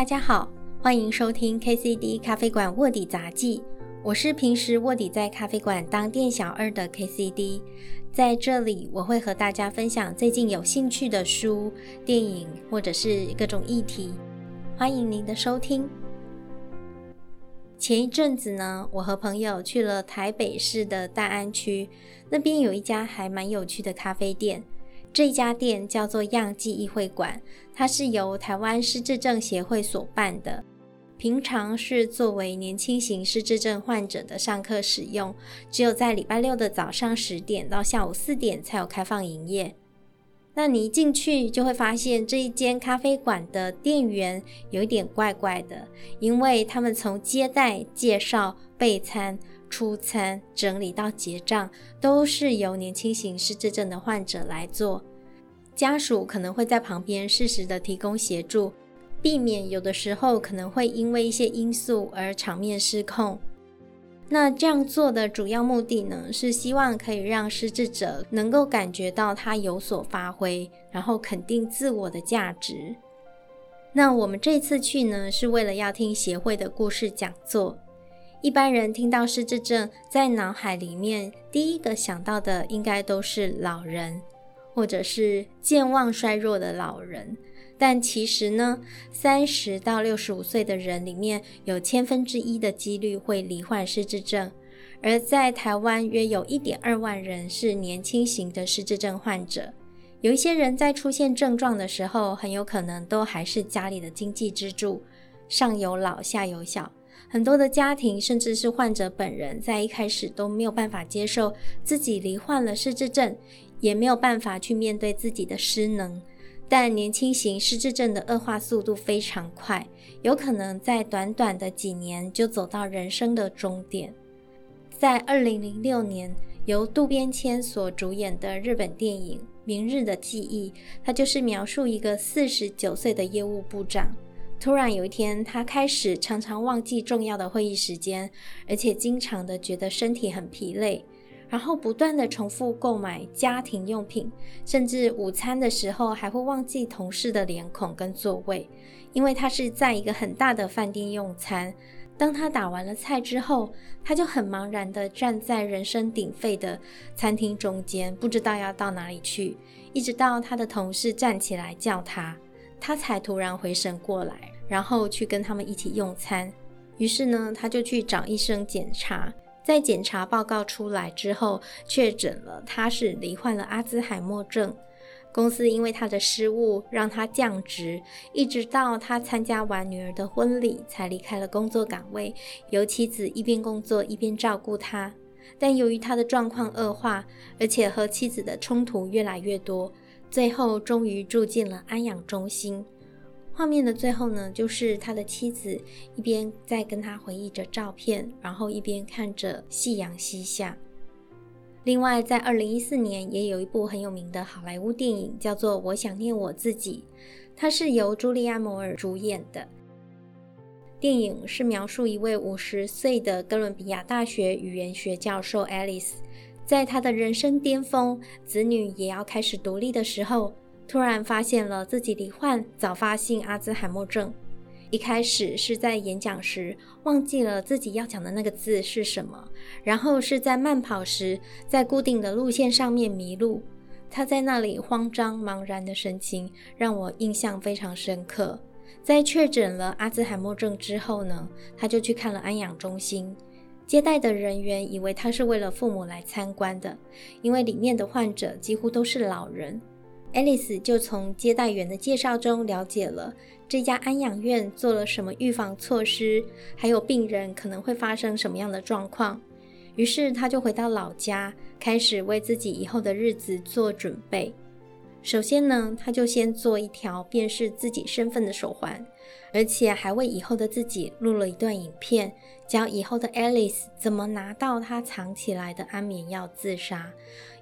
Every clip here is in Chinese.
大家好，欢迎收听 KCD 咖啡馆卧底杂记。我是平时卧底在咖啡馆当店小二的 KCD，在这里我会和大家分享最近有兴趣的书、电影或者是各种议题。欢迎您的收听。前一阵子呢，我和朋友去了台北市的大安区，那边有一家还蛮有趣的咖啡店。这家店叫做样记忆会馆，它是由台湾失智症协会所办的。平常是作为年轻型失智症患者的上课使用，只有在礼拜六的早上十点到下午四点才有开放营业。那你一进去就会发现这一间咖啡馆的店员有一点怪怪的，因为他们从接待、介绍、备餐。出餐、整理到结账，都是由年轻型失智症的患者来做。家属可能会在旁边适时的提供协助，避免有的时候可能会因为一些因素而场面失控。那这样做的主要目的呢，是希望可以让失智者能够感觉到他有所发挥，然后肯定自我的价值。那我们这次去呢，是为了要听协会的故事讲座。一般人听到失智症，在脑海里面第一个想到的应该都是老人，或者是健忘衰弱的老人。但其实呢，三十到六十五岁的人里面有千分之一的几率会罹患失智症，而在台湾约有一点二万人是年轻型的失智症患者。有一些人在出现症状的时候，很有可能都还是家里的经济支柱，上有老下有小。很多的家庭，甚至是患者本人，在一开始都没有办法接受自己罹患了失智症，也没有办法去面对自己的失能。但年轻型失智症的恶化速度非常快，有可能在短短的几年就走到人生的终点。在二零零六年，由渡边谦所主演的日本电影《明日的记忆》，它就是描述一个四十九岁的业务部长。突然有一天，他开始常常忘记重要的会议时间，而且经常的觉得身体很疲累，然后不断的重复购买家庭用品，甚至午餐的时候还会忘记同事的脸孔跟座位，因为他是在一个很大的饭店用餐。当他打完了菜之后，他就很茫然的站在人声鼎沸的餐厅中间，不知道要到哪里去，一直到他的同事站起来叫他。他才突然回神过来，然后去跟他们一起用餐。于是呢，他就去找医生检查。在检查报告出来之后，确诊了他是罹患了阿兹海默症。公司因为他的失误让他降职，一直到他参加完女儿的婚礼才离开了工作岗位，由妻子一边工作一边照顾他。但由于他的状况恶化，而且和妻子的冲突越来越多。最后，终于住进了安养中心。画面的最后呢，就是他的妻子一边在跟他回忆着照片，然后一边看着夕阳西下。另外，在二零一四年也有一部很有名的好莱坞电影，叫做《我想念我自己》，它是由朱莉亚·摩尔主演的。电影是描述一位五十岁的哥伦比亚大学语言学教授 Alice。在他的人生巅峰，子女也要开始独立的时候，突然发现了自己罹患早发性阿兹海默症。一开始是在演讲时忘记了自己要讲的那个字是什么，然后是在慢跑时在固定的路线上面迷路。他在那里慌张茫然的神情让我印象非常深刻。在确诊了阿兹海默症之后呢，他就去看了安养中心。接待的人员以为他是为了父母来参观的，因为里面的患者几乎都是老人。爱丽丝就从接待员的介绍中了解了这家安养院做了什么预防措施，还有病人可能会发生什么样的状况。于是他就回到老家，开始为自己以后的日子做准备。首先呢，他就先做一条辨识自己身份的手环，而且还为以后的自己录了一段影片，教以后的 Alice 怎么拿到他藏起来的安眠药自杀，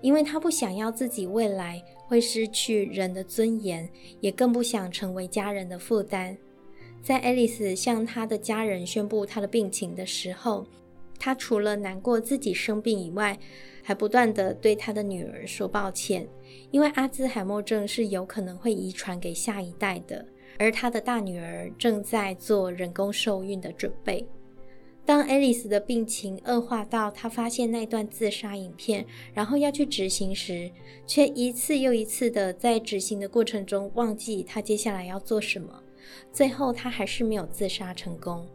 因为他不想要自己未来会失去人的尊严，也更不想成为家人的负担。在 Alice 向他的家人宣布他的病情的时候，他除了难过自己生病以外，还不断的对他的女儿说抱歉，因为阿兹海默症是有可能会遗传给下一代的，而他的大女儿正在做人工受孕的准备。当爱丽丝的病情恶化到她发现那段自杀影片，然后要去执行时，却一次又一次的在执行的过程中忘记她接下来要做什么。最后，她还是没有自杀成功。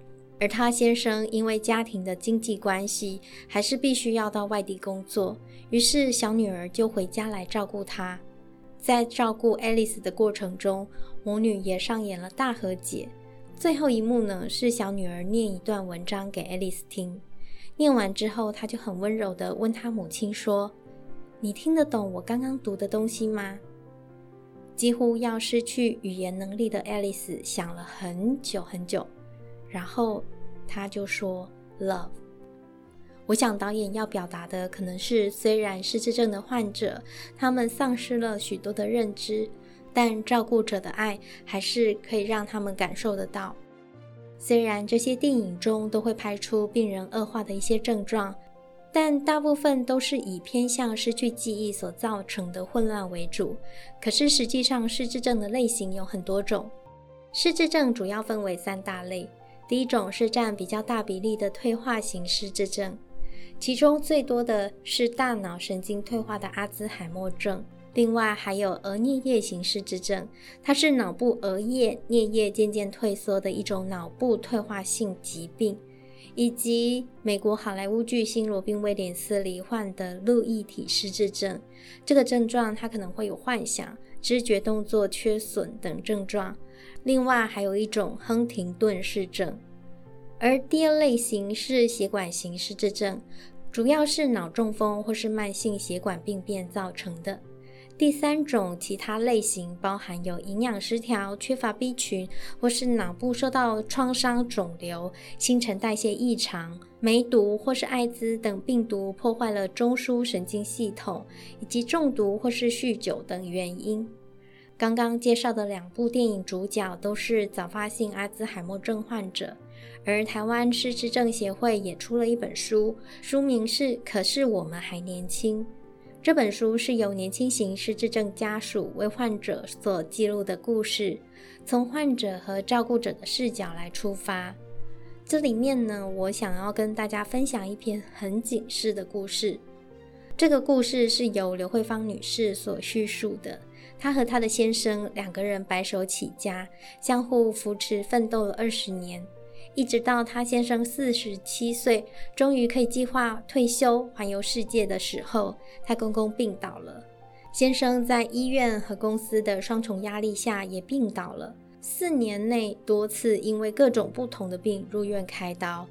而她先生因为家庭的经济关系，还是必须要到外地工作，于是小女儿就回家来照顾她。在照顾爱丽丝的过程中，母女也上演了大和解。最后一幕呢，是小女儿念一段文章给爱丽丝听。念完之后，她就很温柔地问她母亲说：“你听得懂我刚刚读的东西吗？”几乎要失去语言能力的爱丽丝想了很久很久，然后他就说：“Love。”我想导演要表达的可能是，虽然失智症的患者他们丧失了许多的认知。但照顾者的爱还是可以让他们感受得到。虽然这些电影中都会拍出病人恶化的一些症状，但大部分都是以偏向失去记忆所造成的混乱为主。可是实际上，失智症的类型有很多种。失智症主要分为三大类，第一种是占比较大比例的退化型失智症，其中最多的是大脑神经退化的阿兹海默症。另外还有额颞叶型失智症，它是脑部额叶颞叶渐渐退缩的一种脑部退化性疾病，以及美国好莱坞巨星罗宾威廉斯罹患的路易体失智症。这个症状它可能会有幻想、知觉动作缺损等症状。另外还有一种亨廷顿氏症，而第二类型是血管型失智症，主要是脑中风或是慢性血管病变造成的。第三种其他类型包含有营养失调、缺乏 B 群，或是脑部受到创伤、肿瘤、新陈代谢异常、梅毒或是艾滋等病毒破坏了中枢神经系统，以及中毒或是酗酒等原因。刚刚介绍的两部电影主角都是早发性阿兹海默症患者，而台湾失智症协会也出了一本书，书名是《可是我们还年轻》。这本书是由年轻型失智症家属为患者所记录的故事，从患者和照顾者的视角来出发。这里面呢，我想要跟大家分享一篇很警示的故事。这个故事是由刘慧芳女士所叙述的。她和她的先生两个人白手起家，相互扶持，奋斗了二十年。一直到他先生四十七岁，终于可以计划退休环游世界的时候，他公公病倒了。先生在医院和公司的双重压力下也病倒了。四年内多次因为各种不同的病入院开刀。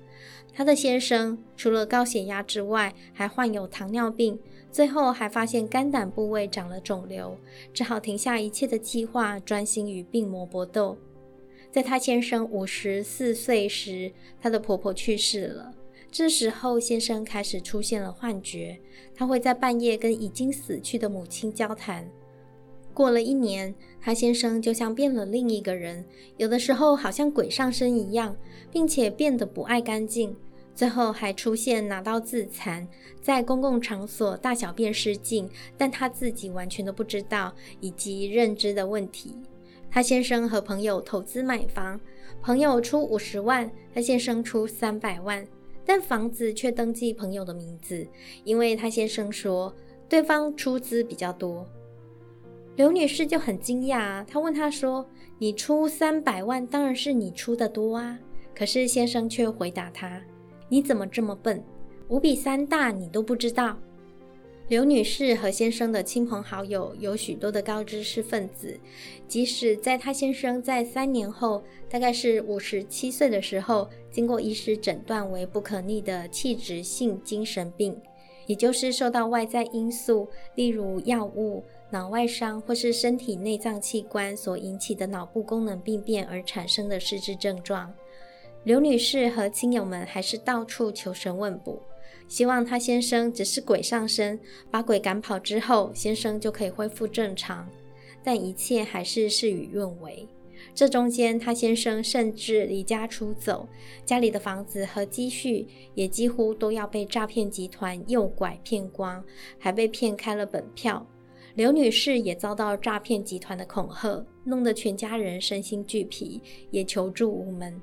他的先生除了高血压之外，还患有糖尿病，最后还发现肝胆部位长了肿瘤，只好停下一切的计划，专心与病魔搏斗。在她先生五十四岁时，她的婆婆去世了。这时候，先生开始出现了幻觉，他会在半夜跟已经死去的母亲交谈。过了一年，他先生就像变了另一个人，有的时候好像鬼上身一样，并且变得不爱干净。最后还出现拿刀自残，在公共场所大小便失禁，但他自己完全都不知道，以及认知的问题。他先生和朋友投资买房，朋友出五十万，他先生出三百万，但房子却登记朋友的名字，因为他先生说对方出资比较多。刘女士就很惊讶，她问他说：“你出三百万，当然是你出的多啊。”可是先生却回答她：“你怎么这么笨？五比三大你都不知道。”刘女士和先生的亲朋好友有许多的高知识分子，即使在她先生在三年后，大概是五十七岁的时候，经过医师诊断为不可逆的器质性精神病，也就是受到外在因素，例如药物、脑外伤或是身体内脏器官所引起的脑部功能病变而产生的失智症状。刘女士和亲友们还是到处求神问卜。希望她先生只是鬼上身，把鬼赶跑之后，先生就可以恢复正常。但一切还是事与愿违。这中间，她先生甚至离家出走，家里的房子和积蓄也几乎都要被诈骗集团诱拐骗光，还被骗开了本票。刘女士也遭到诈骗集团的恐吓，弄得全家人身心俱疲，也求助无门。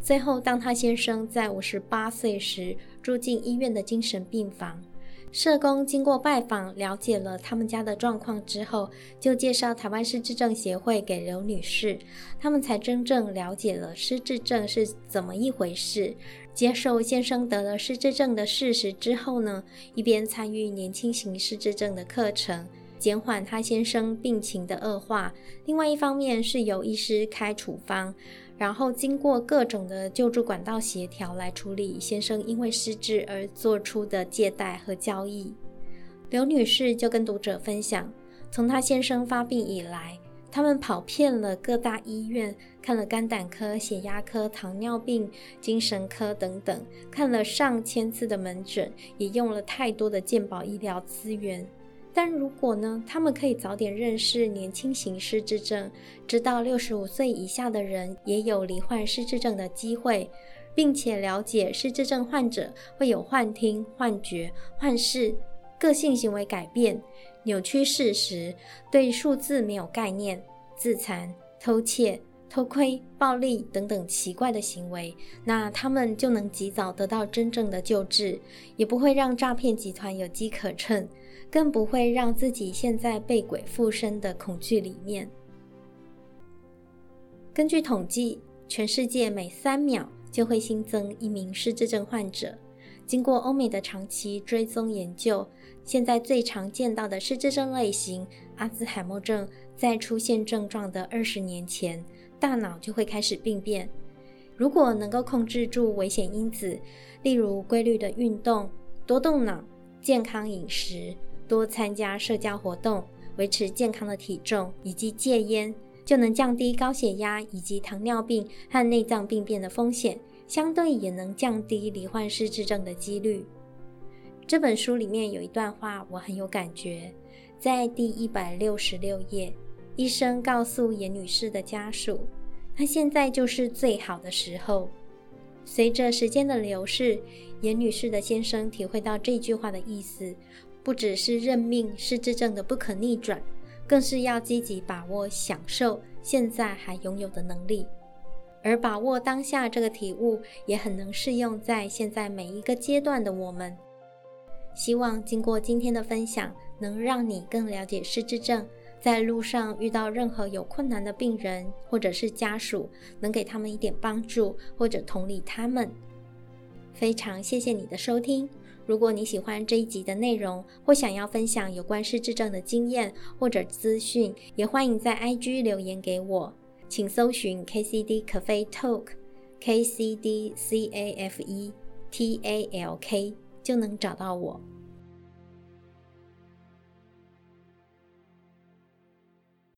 最后，当她先生在五十八岁时住进医院的精神病房，社工经过拜访，了解了他们家的状况之后，就介绍台湾失智症协会给刘女士，他们才真正了解了失智症是怎么一回事。接受先生得了失智症的事实之后呢，一边参与年轻型失智症的课程。减缓他先生病情的恶化，另外一方面是由医师开处方，然后经过各种的救助管道协调来处理先生因为失智而做出的借贷和交易。刘女士就跟读者分享，从她先生发病以来，他们跑遍了各大医院，看了肝胆科、血压科、糖尿病、精神科等等，看了上千次的门诊，也用了太多的健保医疗资源。但如果呢，他们可以早点认识年轻型失智症，知道六十五岁以下的人也有罹患失智症的机会，并且了解失智症患者会有幻听、幻觉、幻视、个性行为改变、扭曲事实、对数字没有概念、自残、偷窃、偷窥、暴力等等奇怪的行为，那他们就能及早得到真正的救治，也不会让诈骗集团有机可乘。更不会让自己陷在被鬼附身的恐惧里面。根据统计，全世界每三秒就会新增一名失智症患者。经过欧美的长期追踪研究，现在最常见到的失智症类型——阿兹海默症，在出现症状的二十年前，大脑就会开始病变。如果能够控制住危险因子，例如规律的运动、多动脑、健康饮食。多参加社交活动，维持健康的体重，以及戒烟，就能降低高血压以及糖尿病和内脏病变的风险，相对也能降低罹患失智症的几率。这本书里面有一段话，我很有感觉，在第一百六十六页，医生告诉严女士的家属，她现在就是最好的时候。随着时间的流逝，严女士的先生体会到这句话的意思。不只是认命失智症的不可逆转，更是要积极把握享受现在还拥有的能力，而把握当下这个体悟也很能适用在现在每一个阶段的我们。希望经过今天的分享，能让你更了解失智症，在路上遇到任何有困难的病人或者是家属，能给他们一点帮助或者同理他们。非常谢谢你的收听。如果你喜欢这一集的内容，或想要分享有关失智症的经验或者资讯，也欢迎在 IG 留言给我，请搜寻 KCD Cafe Talk，KCD C A F E T A L K 就能找到我。